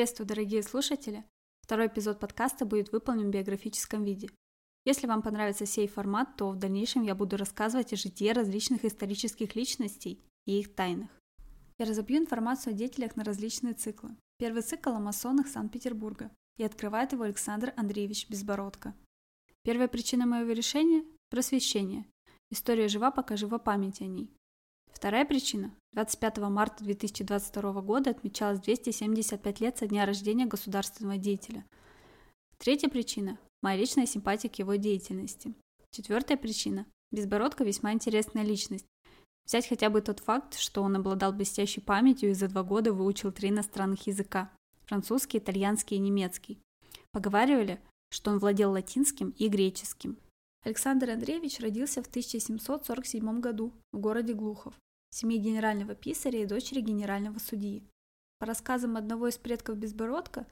Приветствую, дорогие слушатели! Второй эпизод подкаста будет выполнен в биографическом виде. Если вам понравится сей формат, то в дальнейшем я буду рассказывать о житии различных исторических личностей и их тайнах. Я разобью информацию о деятелях на различные циклы. Первый цикл о масонах Санкт-Петербурга, и открывает его Александр Андреевич Безбородко. Первая причина моего решения – просвещение. История жива, пока жива память о ней. Вторая причина. 25 марта 2022 года отмечалось 275 лет со дня рождения государственного деятеля. Третья причина. Моя личная симпатия к его деятельности. Четвертая причина. Безбородко весьма интересная личность. Взять хотя бы тот факт, что он обладал блестящей памятью и за два года выучил три иностранных языка – французский, итальянский и немецкий. Поговаривали, что он владел латинским и греческим. Александр Андреевич родился в 1747 году в городе Глухов, в семье генерального писаря и дочери генерального судьи. По рассказам одного из предков Безбородка,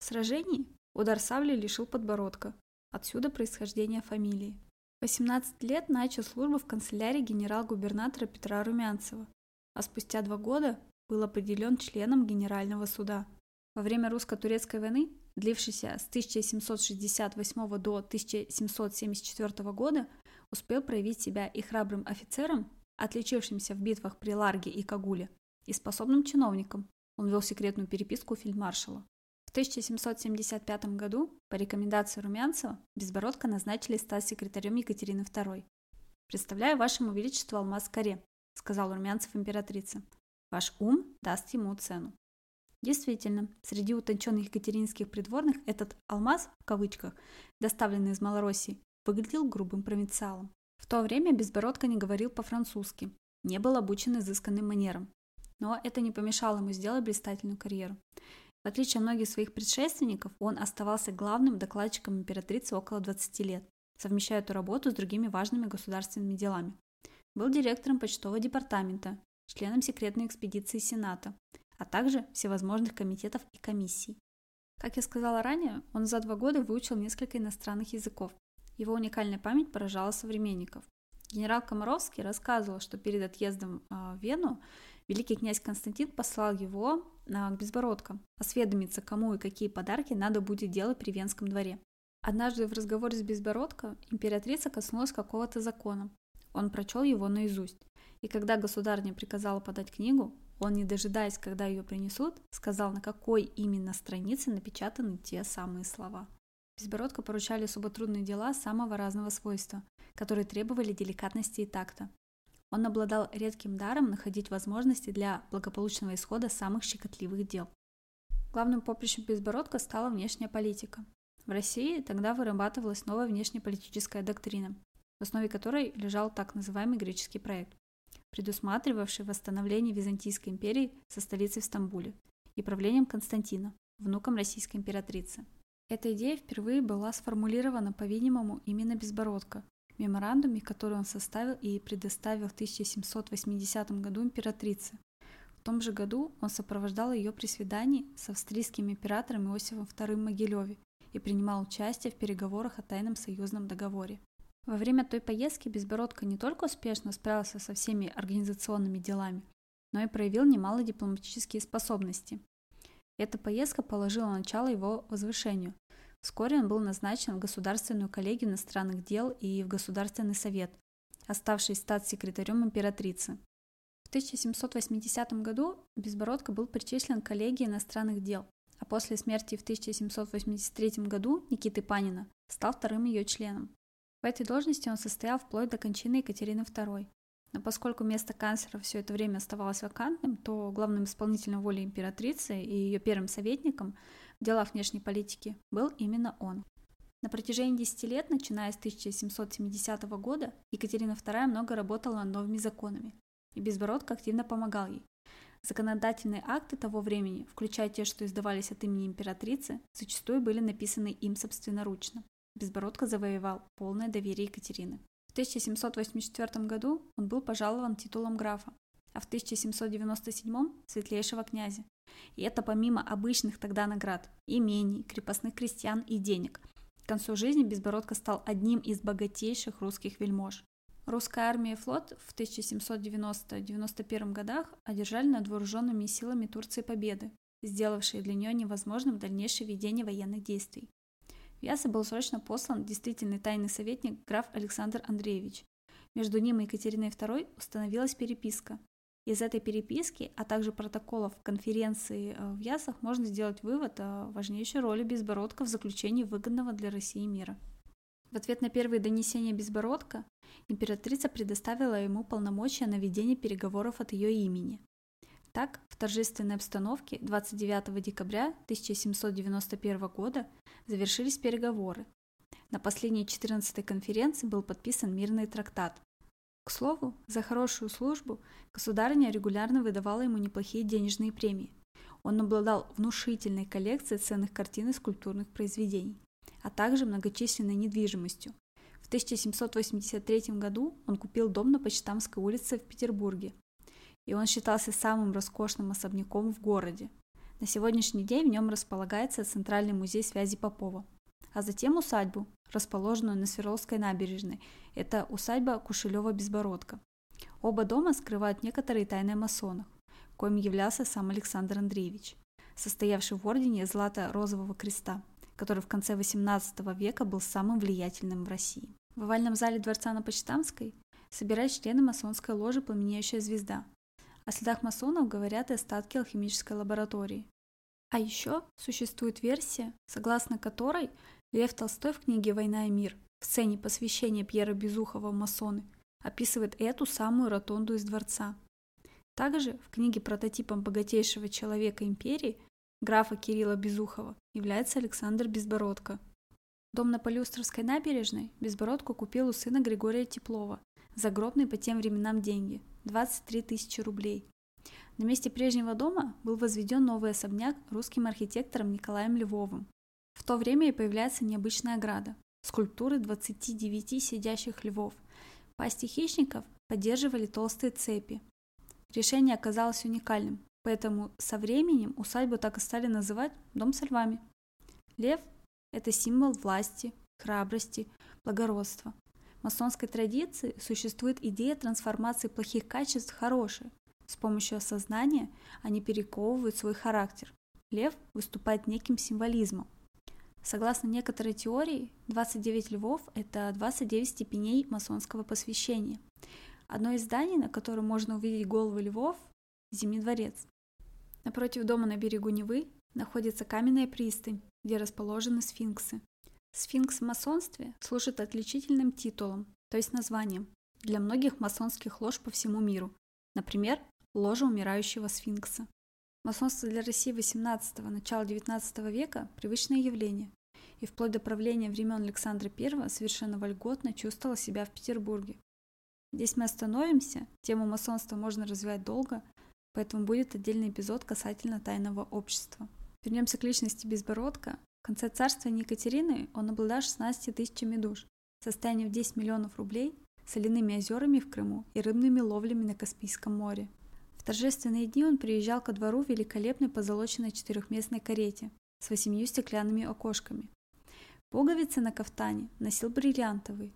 в сражении удар сабли лишил подбородка, отсюда происхождение фамилии. В 18 лет начал службу в канцелярии генерал-губернатора Петра Румянцева, а спустя два года был определен членом Генерального суда. Во время русско-турецкой войны длившийся с 1768 до 1774 года, успел проявить себя и храбрым офицером, отличившимся в битвах при Ларге и Кагуле, и способным чиновником. Он вел секретную переписку фельдмаршала. В 1775 году по рекомендации Румянцева Безбородко назначили стать секретарем Екатерины II. «Представляю вашему величеству алмаз Каре», — сказал Румянцев императрице. «Ваш ум даст ему цену». Действительно, среди утонченных екатеринских придворных этот «алмаз», в кавычках, доставленный из Малороссии, выглядел грубым провинциалом. В то время Безбородко не говорил по-французски, не был обучен изысканным манерам. Но это не помешало ему сделать блистательную карьеру. В отличие от многих своих предшественников, он оставался главным докладчиком императрицы около 20 лет, совмещая эту работу с другими важными государственными делами. Был директором почтового департамента, членом секретной экспедиции Сената, а также всевозможных комитетов и комиссий. Как я сказала ранее, он за два года выучил несколько иностранных языков. Его уникальная память поражала современников. Генерал Комаровский рассказывал, что перед отъездом а, в Вену великий князь Константин послал его а, к Безбородко осведомиться, кому и какие подарки надо будет делать при Венском дворе. Однажды в разговоре с Безбородко императрица коснулась какого-то закона. Он прочел его наизусть. И когда государня приказала подать книгу, он, не дожидаясь, когда ее принесут, сказал, на какой именно странице напечатаны те самые слова. Безбородко поручали суботрудные дела самого разного свойства, которые требовали деликатности и такта. Он обладал редким даром находить возможности для благополучного исхода самых щекотливых дел. Главным поприщем Безбородка стала внешняя политика. В России тогда вырабатывалась новая внешнеполитическая доктрина, в основе которой лежал так называемый греческий проект предусматривавший восстановление Византийской империи со столицей в Стамбуле и правлением Константина, внуком российской императрицы. Эта идея впервые была сформулирована, по-видимому, именно Безбородко, в меморандуме, который он составил и предоставил в 1780 году императрице. В том же году он сопровождал ее при свидании с австрийским императором Иосифом II Могилеве и принимал участие в переговорах о тайном союзном договоре. Во время той поездки Безбородко не только успешно справился со всеми организационными делами, но и проявил немало дипломатические способности. Эта поездка положила начало его возвышению. Вскоре он был назначен в Государственную коллегию иностранных дел и в Государственный совет, оставшись стать секретарем императрицы. В 1780 году Безбородко был причислен к коллегии иностранных дел, а после смерти в 1783 году Никиты Панина стал вторым ее членом. В этой должности он состоял вплоть до кончины Екатерины II. Но поскольку место канцлера все это время оставалось вакантным, то главным исполнителем воли императрицы и ее первым советником в делах внешней политики был именно он. На протяжении 10 лет, начиная с 1770 года, Екатерина II много работала над новыми законами, и Безбородко активно помогал ей. Законодательные акты того времени, включая те, что издавались от имени императрицы, зачастую были написаны им собственноручно. Безбородко завоевал полное доверие Екатерины. В 1784 году он был пожалован титулом графа, а в 1797 – светлейшего князя. И это помимо обычных тогда наград – имений, крепостных крестьян и денег. К концу жизни Безбородко стал одним из богатейших русских вельмож. Русская армия и флот в 1790-91 годах одержали над вооруженными силами Турции победы сделавшие для нее невозможным дальнейшее ведение военных действий. В Ясы был срочно послан действительный тайный советник граф Александр Андреевич. Между ним и Екатериной II установилась переписка. Из этой переписки, а также протоколов конференции э, в Ясах можно сделать вывод о важнейшей роли Безбородка в заключении выгодного для России мира. В ответ на первые донесения Безбородка императрица предоставила ему полномочия на ведение переговоров от ее имени. Так, в торжественной обстановке 29 декабря 1791 года завершились переговоры. На последней 14-й конференции был подписан мирный трактат. К слову, за хорошую службу государыня регулярно выдавала ему неплохие денежные премии. Он обладал внушительной коллекцией ценных картин и скульптурных произведений а также многочисленной недвижимостью. В 1783 году он купил дом на Почтамской улице в Петербурге, и он считался самым роскошным особняком в городе. На сегодняшний день в нем располагается Центральный музей связи Попова, а затем усадьбу, расположенную на Свердловской набережной. Это усадьба Кушелева-Безбородка. Оба дома скрывают некоторые тайны о масонах, коим являлся сам Александр Андреевич, состоявший в ордене Злато-Розового Креста – который в конце XVIII века был самым влиятельным в России. В овальном зале дворца на Почтамской собирались члены масонской ложи «Пламенеющая звезда». О следах масонов говорят и остатки алхимической лаборатории. А еще существует версия, согласно которой Лев Толстой в книге «Война и мир» в сцене посвящения Пьера Безухова в масоны описывает эту самую ротонду из дворца. Также в книге прототипом богатейшего человека империи графа Кирилла Безухова, является Александр Безбородко. Дом на Полюстровской набережной Безбородко купил у сына Григория Теплова за гробные по тем временам деньги – 23 тысячи рублей. На месте прежнего дома был возведен новый особняк русским архитектором Николаем Львовым. В то время и появляется необычная ограда – скульптуры 29 сидящих львов. Пасти хищников поддерживали толстые цепи. Решение оказалось уникальным, Поэтому со временем усадьбу так и стали называть «дом со львами». Лев – это символ власти, храбрости, благородства. Масонской традиции существует идея трансформации плохих качеств в хорошие. С помощью осознания они перековывают свой характер. Лев выступает неким символизмом. Согласно некоторой теории, 29 львов – это 29 степеней масонского посвящения. Одно из зданий, на котором можно увидеть головы львов – Зимний дворец. Напротив дома на берегу Невы находится каменная пристань, где расположены сфинксы. Сфинкс в масонстве служит отличительным титулом, то есть названием, для многих масонских лож по всему миру. Например, ложа умирающего сфинкса. Масонство для России XVIII – начала XIX века – привычное явление, и вплоть до правления времен Александра I совершенно вольготно чувствовала себя в Петербурге. Здесь мы остановимся, тему масонства можно развивать долго, Поэтому будет отдельный эпизод касательно тайного общества. Вернемся к личности Безбородка. В конце царствования Екатерины он обладал 16 тысячами душ, состоянием в 10 миллионов рублей, соляными озерами в Крыму и рыбными ловлями на Каспийском море. В торжественные дни он приезжал ко двору в великолепной позолоченной четырехместной карете с восемью стеклянными окошками. Пуговицы на кафтане носил бриллиантовый.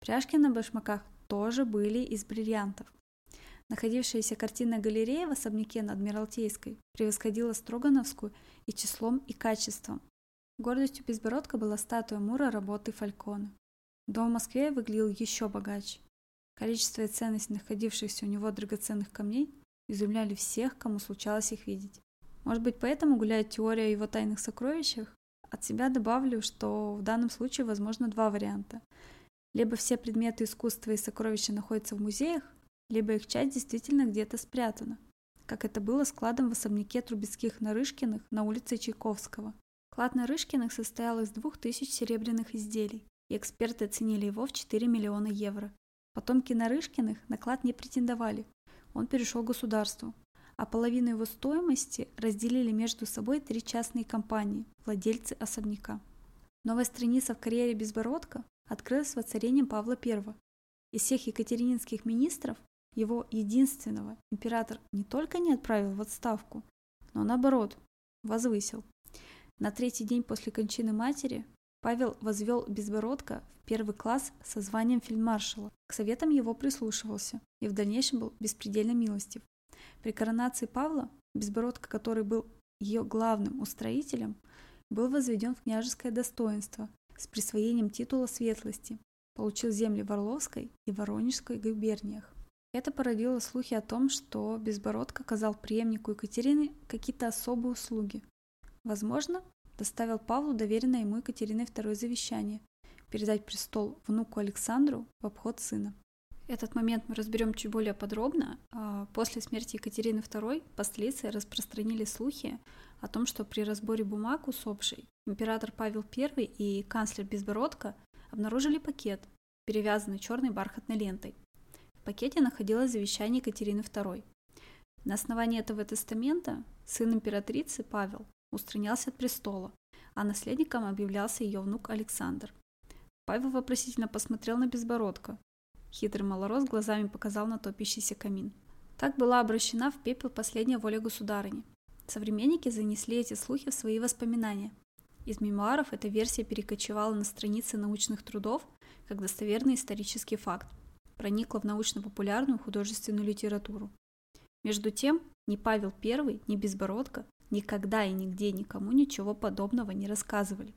Пряжки на башмаках тоже были из бриллиантов. Находившаяся картинная галерея в особняке на Адмиралтейской превосходила Строгановскую и числом, и качеством. Гордостью Безбородка была статуя Мура работы Фалькона. Дом в Москве выглядел еще богаче. Количество и ценность находившихся у него драгоценных камней изумляли всех, кому случалось их видеть. Может быть, поэтому гуляет теория о его тайных сокровищах? От себя добавлю, что в данном случае возможно два варианта. Либо все предметы искусства и сокровища находятся в музеях, либо их часть действительно где-то спрятана, как это было с кладом в особняке Трубецких-Нарышкиных на улице Чайковского. Клад Нарышкиных состоял из двух тысяч серебряных изделий, и эксперты оценили его в 4 миллиона евро. Потомки Нарышкиных на клад не претендовали, он перешел государству, а половину его стоимости разделили между собой три частные компании, владельцы особняка. Новая страница в карьере Безбородка открылась воцарением Павла I. Из всех екатерининских министров его единственного император не только не отправил в отставку, но наоборот, возвысил. На третий день после кончины матери Павел возвел Безбородко в первый класс со званием фельдмаршала. К советам его прислушивался и в дальнейшем был беспредельно милостив. При коронации Павла Безбородко, который был ее главным устроителем, был возведен в княжеское достоинство с присвоением титула светлости, получил земли в Орловской и Воронежской губерниях. Это породило слухи о том, что Безбородко оказал преемнику Екатерины какие-то особые услуги. Возможно, доставил Павлу доверенное ему Екатериной II завещание передать престол внуку Александру в обход сына. Этот момент мы разберем чуть более подробно. А, после смерти Екатерины II по столице распространили слухи о том, что при разборе бумаг усопшей император Павел I и канцлер Безбородко обнаружили пакет, перевязанный черной бархатной лентой. В пакете находилось завещание Екатерины II. На основании этого тестамента сын императрицы Павел устранялся от престола, а наследником объявлялся ее внук Александр. Павел вопросительно посмотрел на Безбородко, Хитрый малорос глазами показал на топящийся камин. Так была обращена в пепел последняя воля государыни. Современники занесли эти слухи в свои воспоминания. Из мемуаров эта версия перекочевала на страницы научных трудов как достоверный исторический факт, проникла в научно-популярную художественную литературу. Между тем, ни Павел I, ни Безбородко никогда и нигде никому ничего подобного не рассказывали.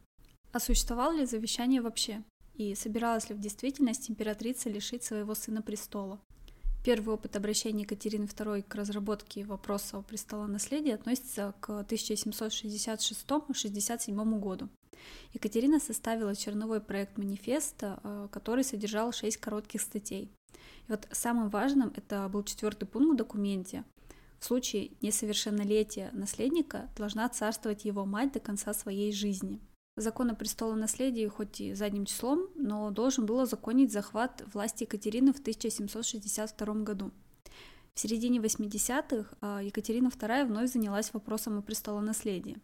А существовало ли завещание вообще? и собиралась ли в действительности императрица лишить своего сына престола. Первый опыт обращения Екатерины II к разработке вопроса о престолонаследии относится к 1766-67 году. Екатерина составила черновой проект манифеста, э, который содержал шесть коротких статей. И вот самым важным это был четвертый пункт в документе. В случае несовершеннолетия наследника должна царствовать его мать до конца своей жизни – Закон о престолонаследии, хоть и задним числом, но должен был озаконить захват власти Екатерины в 1762 году. В середине 80-х а, Екатерина II вновь занялась вопросом о престолонаследии.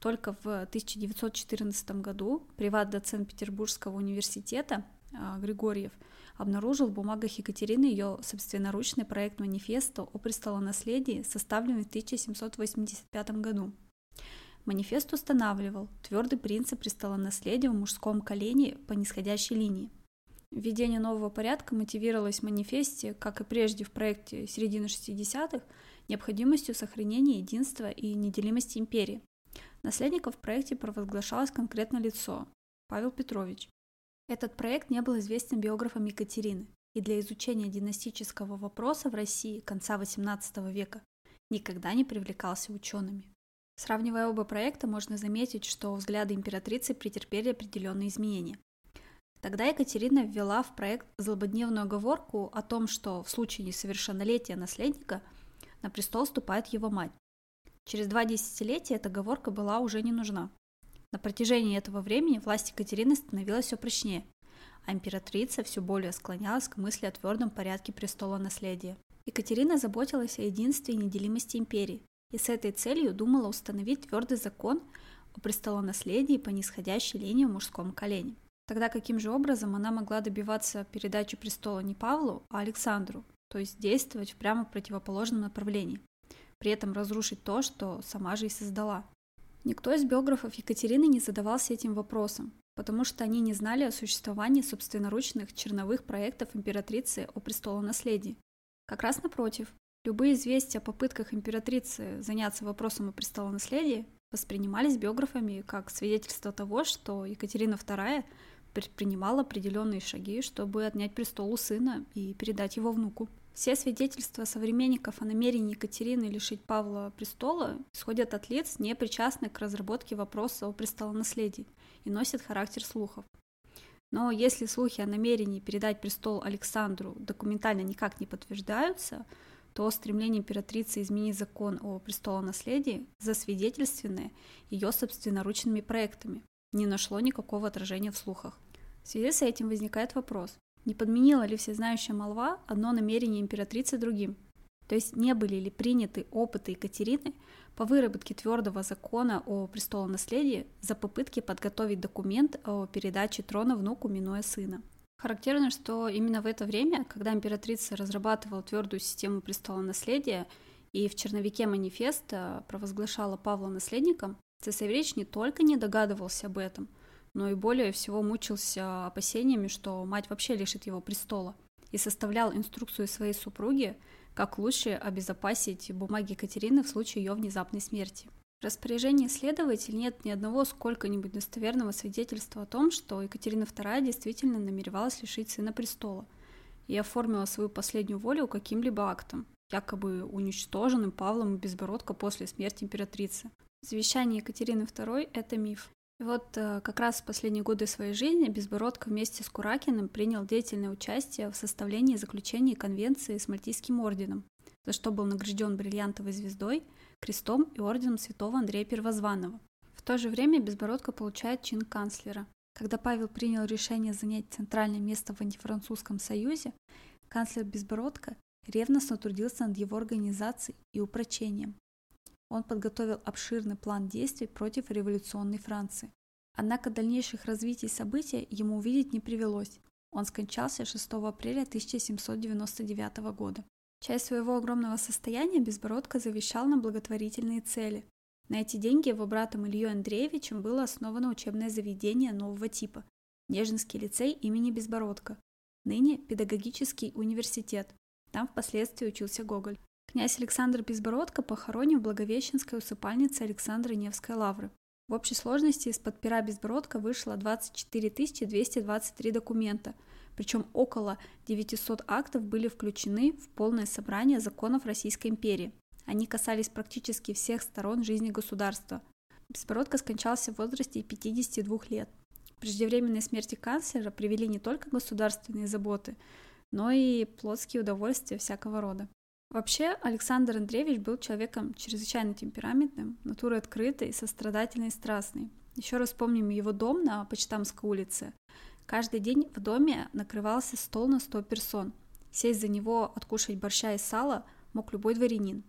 Только в 1914 году приват-доцент Петербургского университета а, Григорьев обнаружил в бумагах Екатерины ее собственноручный проект манифеста о престолонаследии, составленный в 1785 году. Манифест устанавливал твердый принцип престолонаследия в мужском колене по нисходящей линии. Введение нового порядка мотивировалось в манифесте, как и прежде в проекте середины 60-х, необходимостью сохранения единства и неделимости империи. Наследником в проекте провозглашалось конкретно лицо – Павел Петрович. Этот проект не был известен биографам Екатерины, и для изучения династического вопроса в России конца XVIII века никогда не привлекался учеными. Сравнивая оба проекта, можно заметить, что взгляды императрицы претерпели определенные изменения. Тогда Екатерина ввела в проект злободневную оговорку о том, что в случае несовершеннолетия наследника на престол вступает его мать. Через два десятилетия эта оговорка была уже не нужна. На протяжении этого времени власть Екатерины становилась все прочнее, а императрица все более склонялась к мысли о твердом порядке престола наследия. Екатерина заботилась о единстве и неделимости империи, и с этой целью думала установить твердый закон о престолонаследии по нисходящей линии в мужском колене. Тогда каким же образом она могла добиваться передачи престола не Павлу, а Александру, то есть действовать в прямо противоположном направлении, при этом разрушить то, что сама же и создала. Никто из биографов Екатерины не задавался этим вопросом, потому что они не знали о существовании собственноручных черновых проектов императрицы о престолонаследии. Как раз напротив, Любые известия о попытках императрицы заняться вопросом о престолонаследии воспринимались биографами как свидетельство того, что Екатерина II предпринимала определенные шаги, чтобы отнять престол у сына и передать его внуку. Все свидетельства современников о намерении Екатерины лишить Павла престола исходят от лиц, не причастных к разработке вопроса о престолонаследии и носят характер слухов. Но если слухи о намерении передать престол Александру документально никак не подтверждаются, то стремление императрицы изменить закон о престолонаследии, засвидетельственное ее собственноручными проектами, не нашло никакого отражения в слухах. В связи с этим возникает вопрос, не подменила ли всезнающая молва одно намерение императрицы другим? То есть не были ли приняты опыты Екатерины по выработке твердого закона о престолонаследии за попытки подготовить документ о передаче трона внуку, минуя сына? Характерно, что именно в это время, когда императрица разрабатывала твердую систему престола наследия и в черновике манифеста провозглашала Павла наследником, цесаревич не только не догадывался об этом, но и более всего мучился опасениями, что мать вообще лишит его престола, и составлял инструкцию своей супруге, как лучше обезопасить бумаги Екатерины в случае ее внезапной смерти. В распоряжении следователей нет ни одного сколько-нибудь достоверного свидетельства о том, что Екатерина II действительно намеревалась лишить сына престола и оформила свою последнюю волю каким-либо актом, якобы уничтоженным Павлом Безбородко после смерти императрицы. Завещание Екатерины II – это миф. Вот э, как раз в последние годы своей жизни Безбородко вместе с Куракиным принял деятельное участие в составлении и заключении конвенции с Мальтийским орденом, за что был награжден бриллиантовой звездой – крестом и орденом святого Андрея Первозванного. В то же время Безбородко получает чин канцлера. Когда Павел принял решение занять центральное место в антифранцузском союзе, канцлер Безбородко ревностно трудился над его организацией и упрочением. Он подготовил обширный план действий против революционной Франции. Однако дальнейших развитий событий ему увидеть не привелось. Он скончался 6 апреля 1799 года. Часть своего огромного состояния Безбородко завещал на благотворительные цели. На эти деньги его братом Ильей Андреевичем было основано учебное заведение нового типа – Нежинский лицей имени Безбородко, ныне педагогический университет. Там впоследствии учился Гоголь. Князь Александр Безбородко похоронен в Благовещенской усыпальнице Александра Невской лавры. В общей сложности из-под пера Безбородко вышло 24 223 документа – причем около 900 актов были включены в полное собрание законов Российской империи. Они касались практически всех сторон жизни государства. Беспородко скончался в возрасте 52 лет. Преждевременной смерти канцлера привели не только государственные заботы, но и плотские удовольствия всякого рода. Вообще, Александр Андреевич был человеком чрезвычайно темпераментным, натурой открытой, сострадательной и страстной. Еще раз помним его дом на Почтамской улице. Каждый день в доме накрывался стол на 100 персон. Сесть за него, откушать борща и сала мог любой дворянин.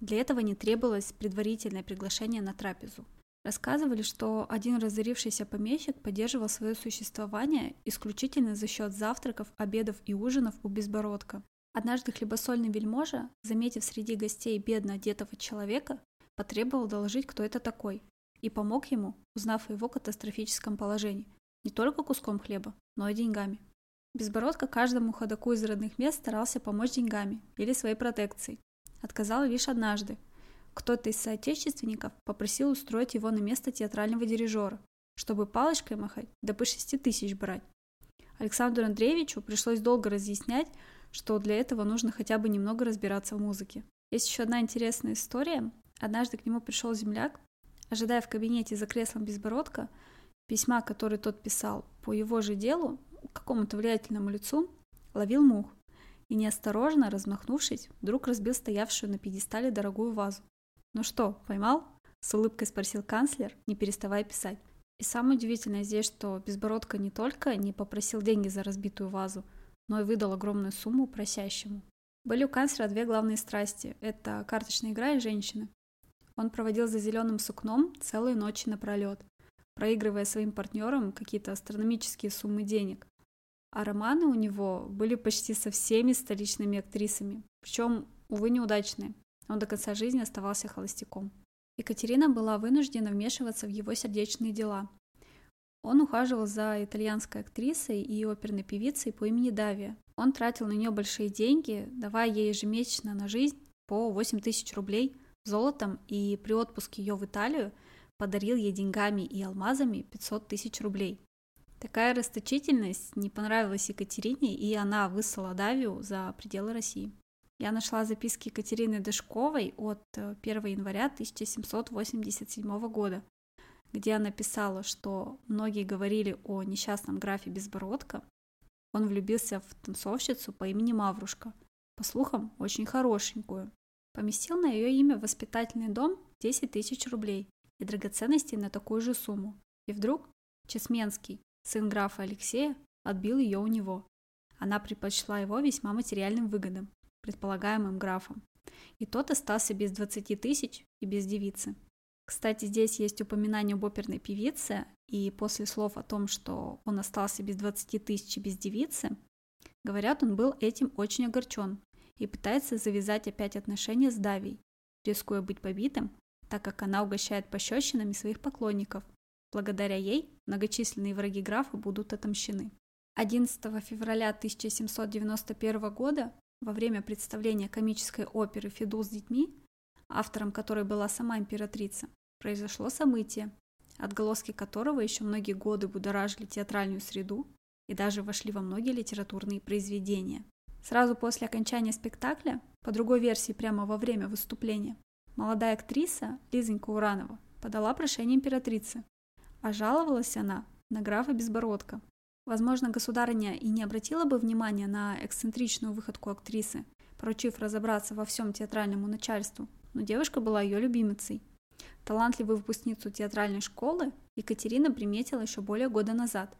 Для этого не требовалось предварительное приглашение на трапезу. Рассказывали, что один разорившийся помещик поддерживал свое существование исключительно за счет завтраков, обедов и ужинов у безбородка. Однажды хлебосольный вельможа, заметив среди гостей бедно одетого человека, потребовал доложить, кто это такой, и помог ему, узнав о его катастрофическом положении. Не только куском хлеба, но и деньгами. Безбородко каждому ходаку из родных мест старался помочь деньгами или своей протекцией. Отказал лишь однажды. Кто-то из соотечественников попросил устроить его на место театрального дирижера, чтобы палочкой махать, да по шести тысяч брать. Александру Андреевичу пришлось долго разъяснять, что для этого нужно хотя бы немного разбираться в музыке. Есть еще одна интересная история. Однажды к нему пришел земляк, ожидая в кабинете за креслом безбородка, письма, который тот писал по его же делу, какому-то влиятельному лицу, ловил мух и неосторожно, размахнувшись, вдруг разбил стоявшую на пьедестале дорогую вазу. «Ну что, поймал?» – с улыбкой спросил канцлер, не переставая писать. И самое удивительное здесь, что Безбородко не только не попросил деньги за разбитую вазу, но и выдал огромную сумму просящему. Были у канцлера две главные страсти – это карточная игра и женщины. Он проводил за зеленым сукном целые ночи напролет, проигрывая своим партнерам какие-то астрономические суммы денег. А романы у него были почти со всеми столичными актрисами, причем, увы, неудачные. Он до конца жизни оставался холостяком. Екатерина была вынуждена вмешиваться в его сердечные дела. Он ухаживал за итальянской актрисой и оперной певицей по имени Давия. Он тратил на нее большие деньги, давая ей ежемесячно на жизнь по 8 тысяч рублей золотом, и при отпуске ее в Италию – подарил ей деньгами и алмазами 500 тысяч рублей. Такая расточительность не понравилась Екатерине, и она выслала Давию за пределы России. Я нашла записки Екатерины Дышковой от 1 э, января 1787 года, где она писала, что многие говорили о несчастном графе Безбородко. Он влюбился в танцовщицу по имени Маврушка, по слухам, очень хорошенькую. Поместил на ее имя воспитательный дом 10 тысяч рублей и драгоценностей на такую же сумму. И вдруг Чесменский, сын графа Алексея, отбил ее у него. Она предпочла его весьма материальным выгодам, предполагаемым графом. И тот остался без 20 тысяч и без девицы. Кстати, здесь есть упоминание об оперной певице, и после слов о том, что он остался без 20 тысяч без девицы, говорят, он был этим очень огорчен и пытается завязать опять отношения с Давией, рискуя быть побитым так как она угощает пощечинами своих поклонников. Благодаря ей многочисленные враги графа будут отомщены. 11 февраля 1791 года во время представления комической оперы «Федул с детьми», автором которой была сама императрица, произошло событие, отголоски которого еще многие годы будоражили театральную среду и даже вошли во многие литературные произведения. Сразу после окончания спектакля, по другой версии прямо во время выступления, молодая актриса Лизонька Уранова подала прошение императрицы, а жаловалась она на графа Безбородка. Возможно, государыня и не обратила бы внимания на эксцентричную выходку актрисы, поручив разобраться во всем театральному начальству, но девушка была ее любимицей. Талантливую выпускницу театральной школы Екатерина приметила еще более года назад.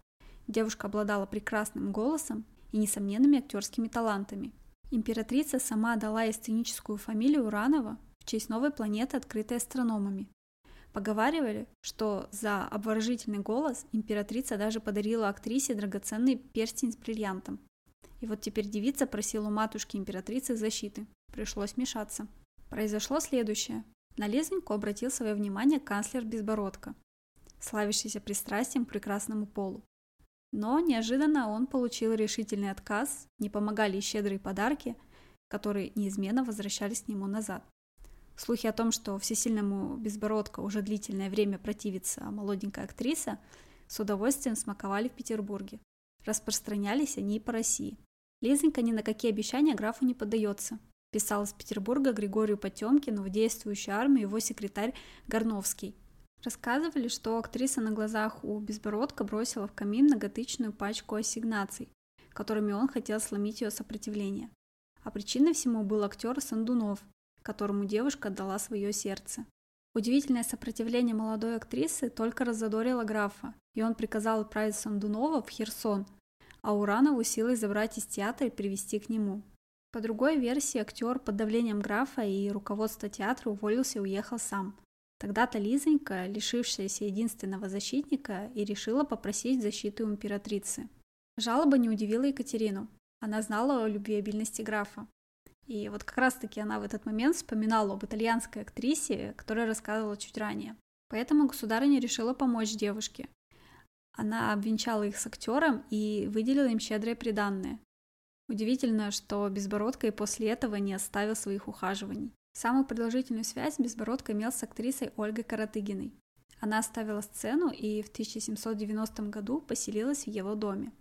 Девушка обладала прекрасным голосом и несомненными актерскими талантами. Императрица сама дала ей сценическую фамилию Уранова в честь новой планеты, открытой астрономами. Поговаривали, что за обворожительный голос императрица даже подарила актрисе драгоценный перстень с бриллиантом. И вот теперь девица просила у матушки императрицы защиты. Пришлось вмешаться. Произошло следующее. На Лизоньку обратил свое внимание канцлер Безбородко, славящийся пристрастием к прекрасному полу. Но неожиданно он получил решительный отказ, не помогали и щедрые подарки, которые неизменно возвращались к нему назад. Слухи о том, что всесильному Безбородко уже длительное время противится молоденькая актриса, с удовольствием смаковали в Петербурге. Распространялись они и по России. Лизонька ни на какие обещания графу не поддается. Писал из Петербурга Григорию Потемкину в действующую армию его секретарь Горновский. Рассказывали, что актриса на глазах у Безбородка бросила в камин многотычную пачку ассигнаций, которыми он хотел сломить ее сопротивление. А причиной всему был актер Сандунов, которому девушка отдала свое сердце. Удивительное сопротивление молодой актрисы только раззадорило графа, и он приказал отправить Сандунова в Херсон, а Уранову силой забрать из театра и привести к нему. По другой версии, актер под давлением графа и руководства театра уволился и уехал сам – Тогда-то Лизонька, лишившаяся единственного защитника, и решила попросить защиты у императрицы. Жалоба не удивила Екатерину. Она знала о любвеобильности графа. И вот как раз-таки она в этот момент вспоминала об итальянской актрисе, которая рассказывала чуть ранее. Поэтому государыня решила помочь девушке. Она обвенчала их с актером и выделила им щедрые приданные. Удивительно, что Безбородко и после этого не оставил своих ухаживаний. Самую продолжительную связь Безбородко имел с актрисой Ольгой Каратыгиной. Она оставила сцену и в 1790 году поселилась в его доме.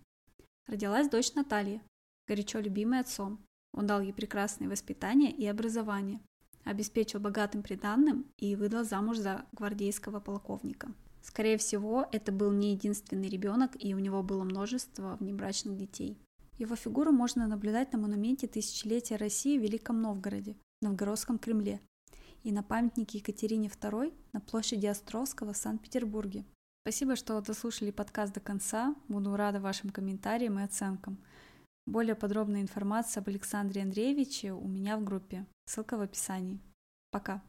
Родилась дочь Наталья, горячо любимая отцом. Он дал ей прекрасное воспитание и образование, обеспечил богатым приданным и выдал замуж за гвардейского полковника. Скорее всего, это был не единственный ребенок, и у него было множество внебрачных детей. Его фигуру можно наблюдать на монументе тысячелетия России в Великом Новгороде, Новгородском Кремле и на памятнике Екатерине II на площади Островского в Санкт-Петербурге. Спасибо, что дослушали подкаст до конца. Буду рада вашим комментариям и оценкам. Более подробная информация об Александре Андреевиче у меня в группе. Ссылка в описании. Пока.